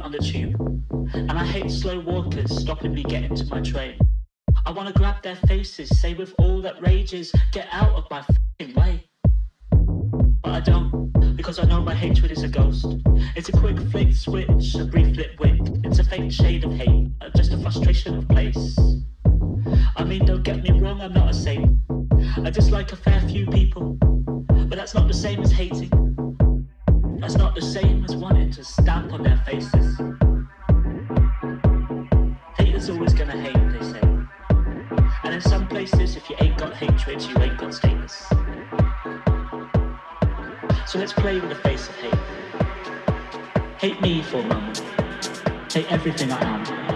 moment on the tube, and I hate slow walkers stopping me getting to my train. I wanna grab their faces, say with all that rages, get places. If you ain't got hatred, you ain't got status. So let's play with the face of hate. Hate me for a moment. Hate everything I am.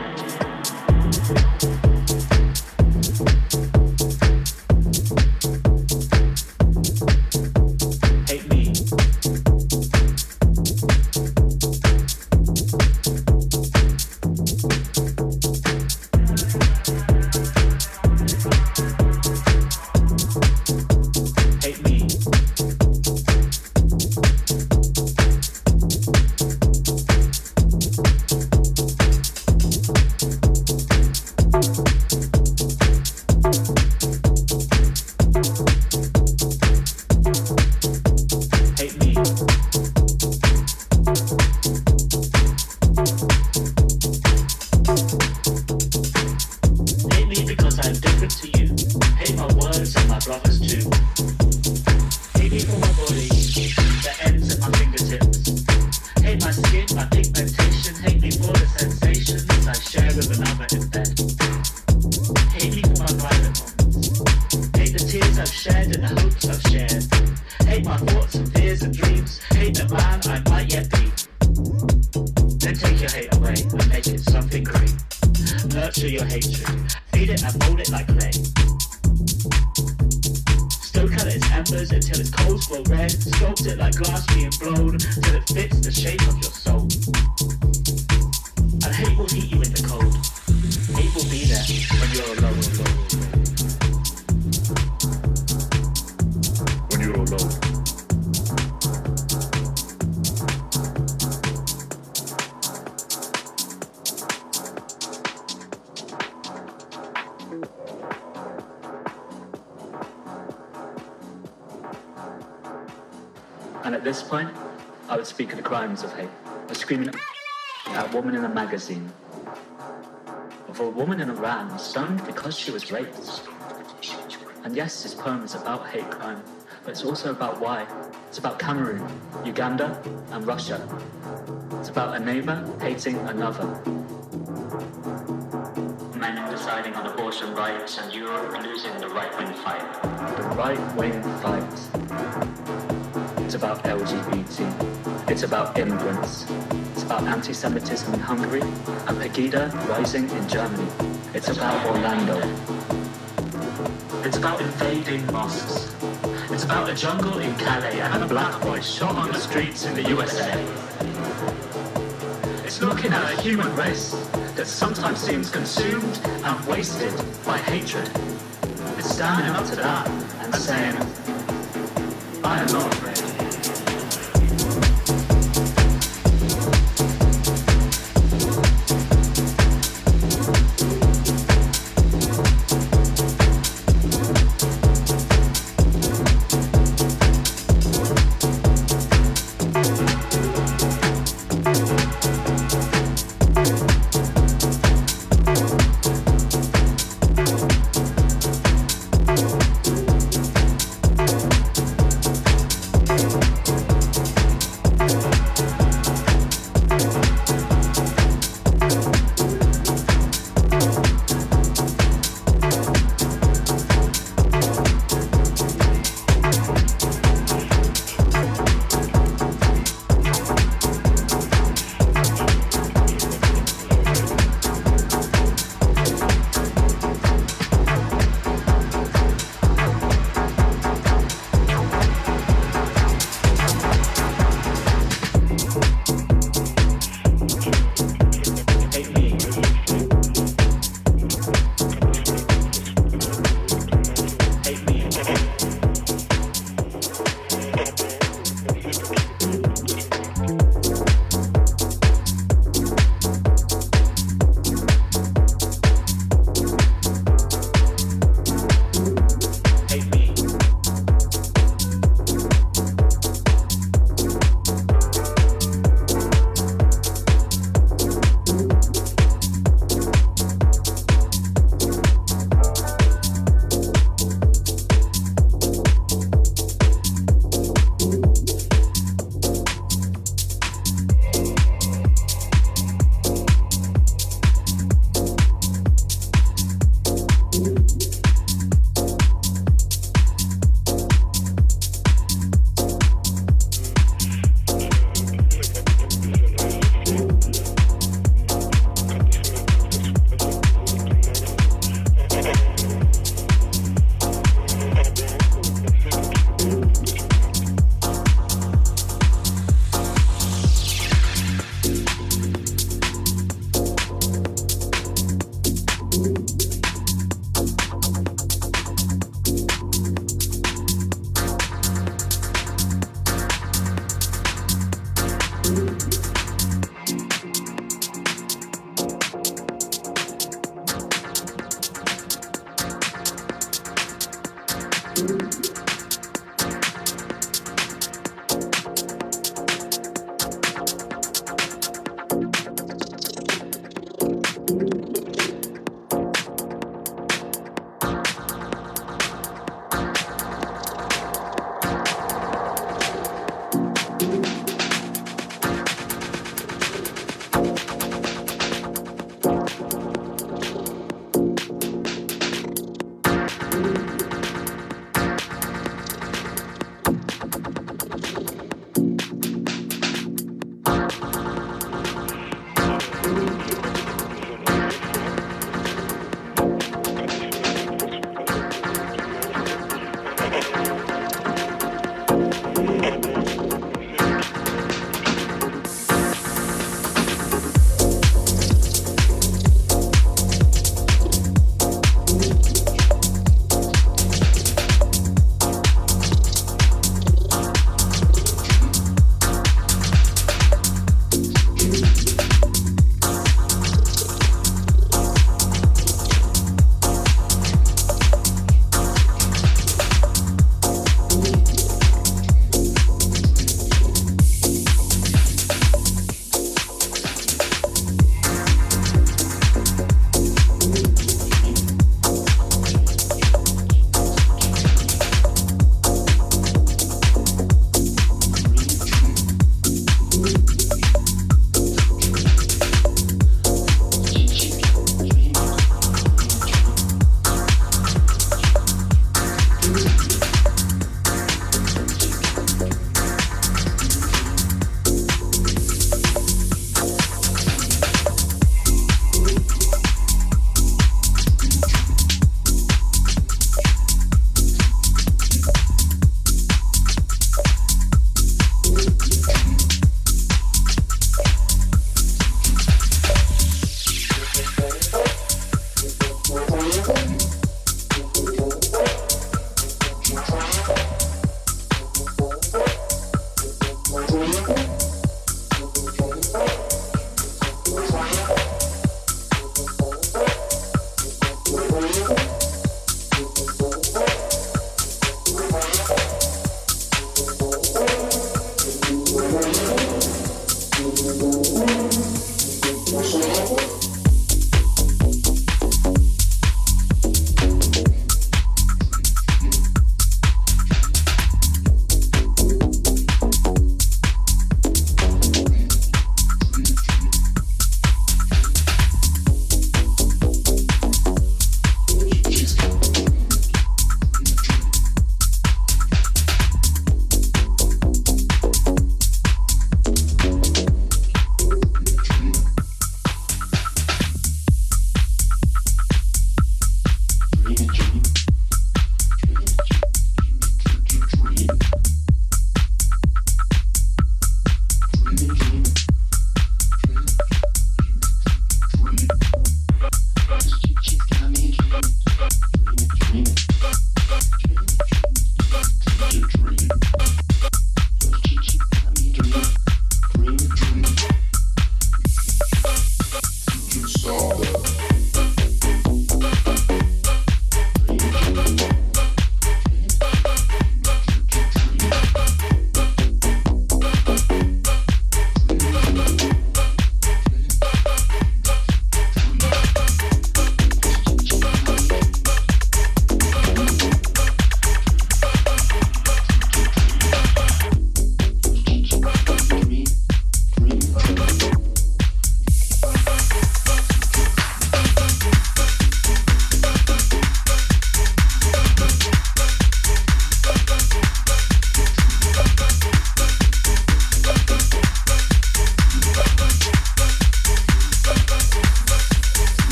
Magazine of a woman in Iran stoned because she was raped. And yes, this poem is about hate crime, but it's also about why. It's about Cameroon, Uganda, and Russia. It's about a neighbor hating another. Men deciding on abortion rights and Europe losing the right-wing fight. The right-wing fight. It's about LGBT. It's about immigrants about anti-Semitism in Hungary, a Pegida rising in Germany. It's about Orlando. It's about invading mosques. It's about a jungle in Calais and a black boy shot on the streets in the USA. It's looking at a human race that sometimes seems consumed and wasted by hatred. It's standing up to that and saying, I am not afraid.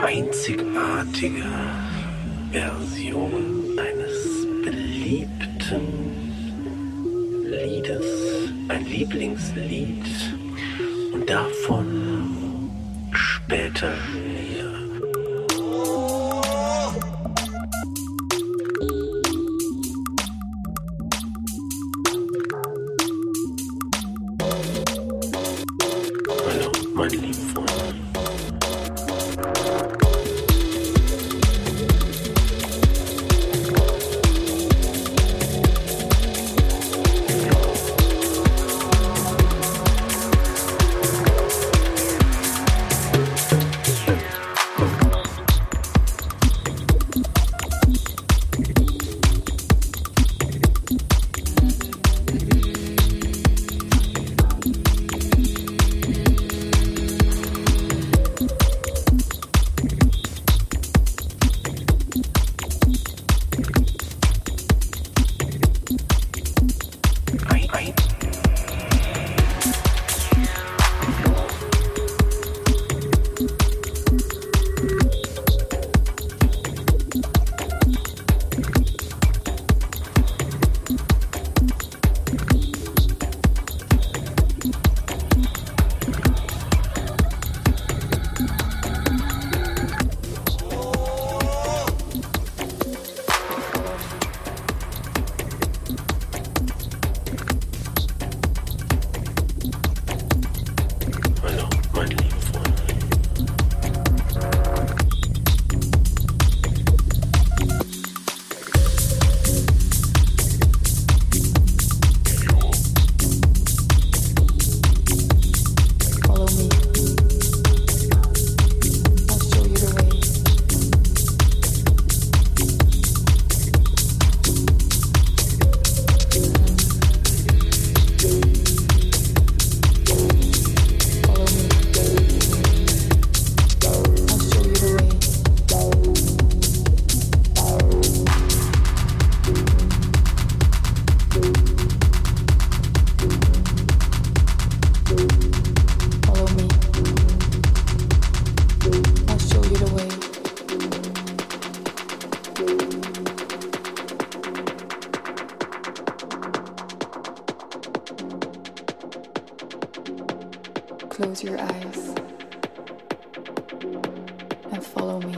Einzigartige Version eines beliebten Liedes, ein Lieblingslied und davon später Close your eyes and follow me.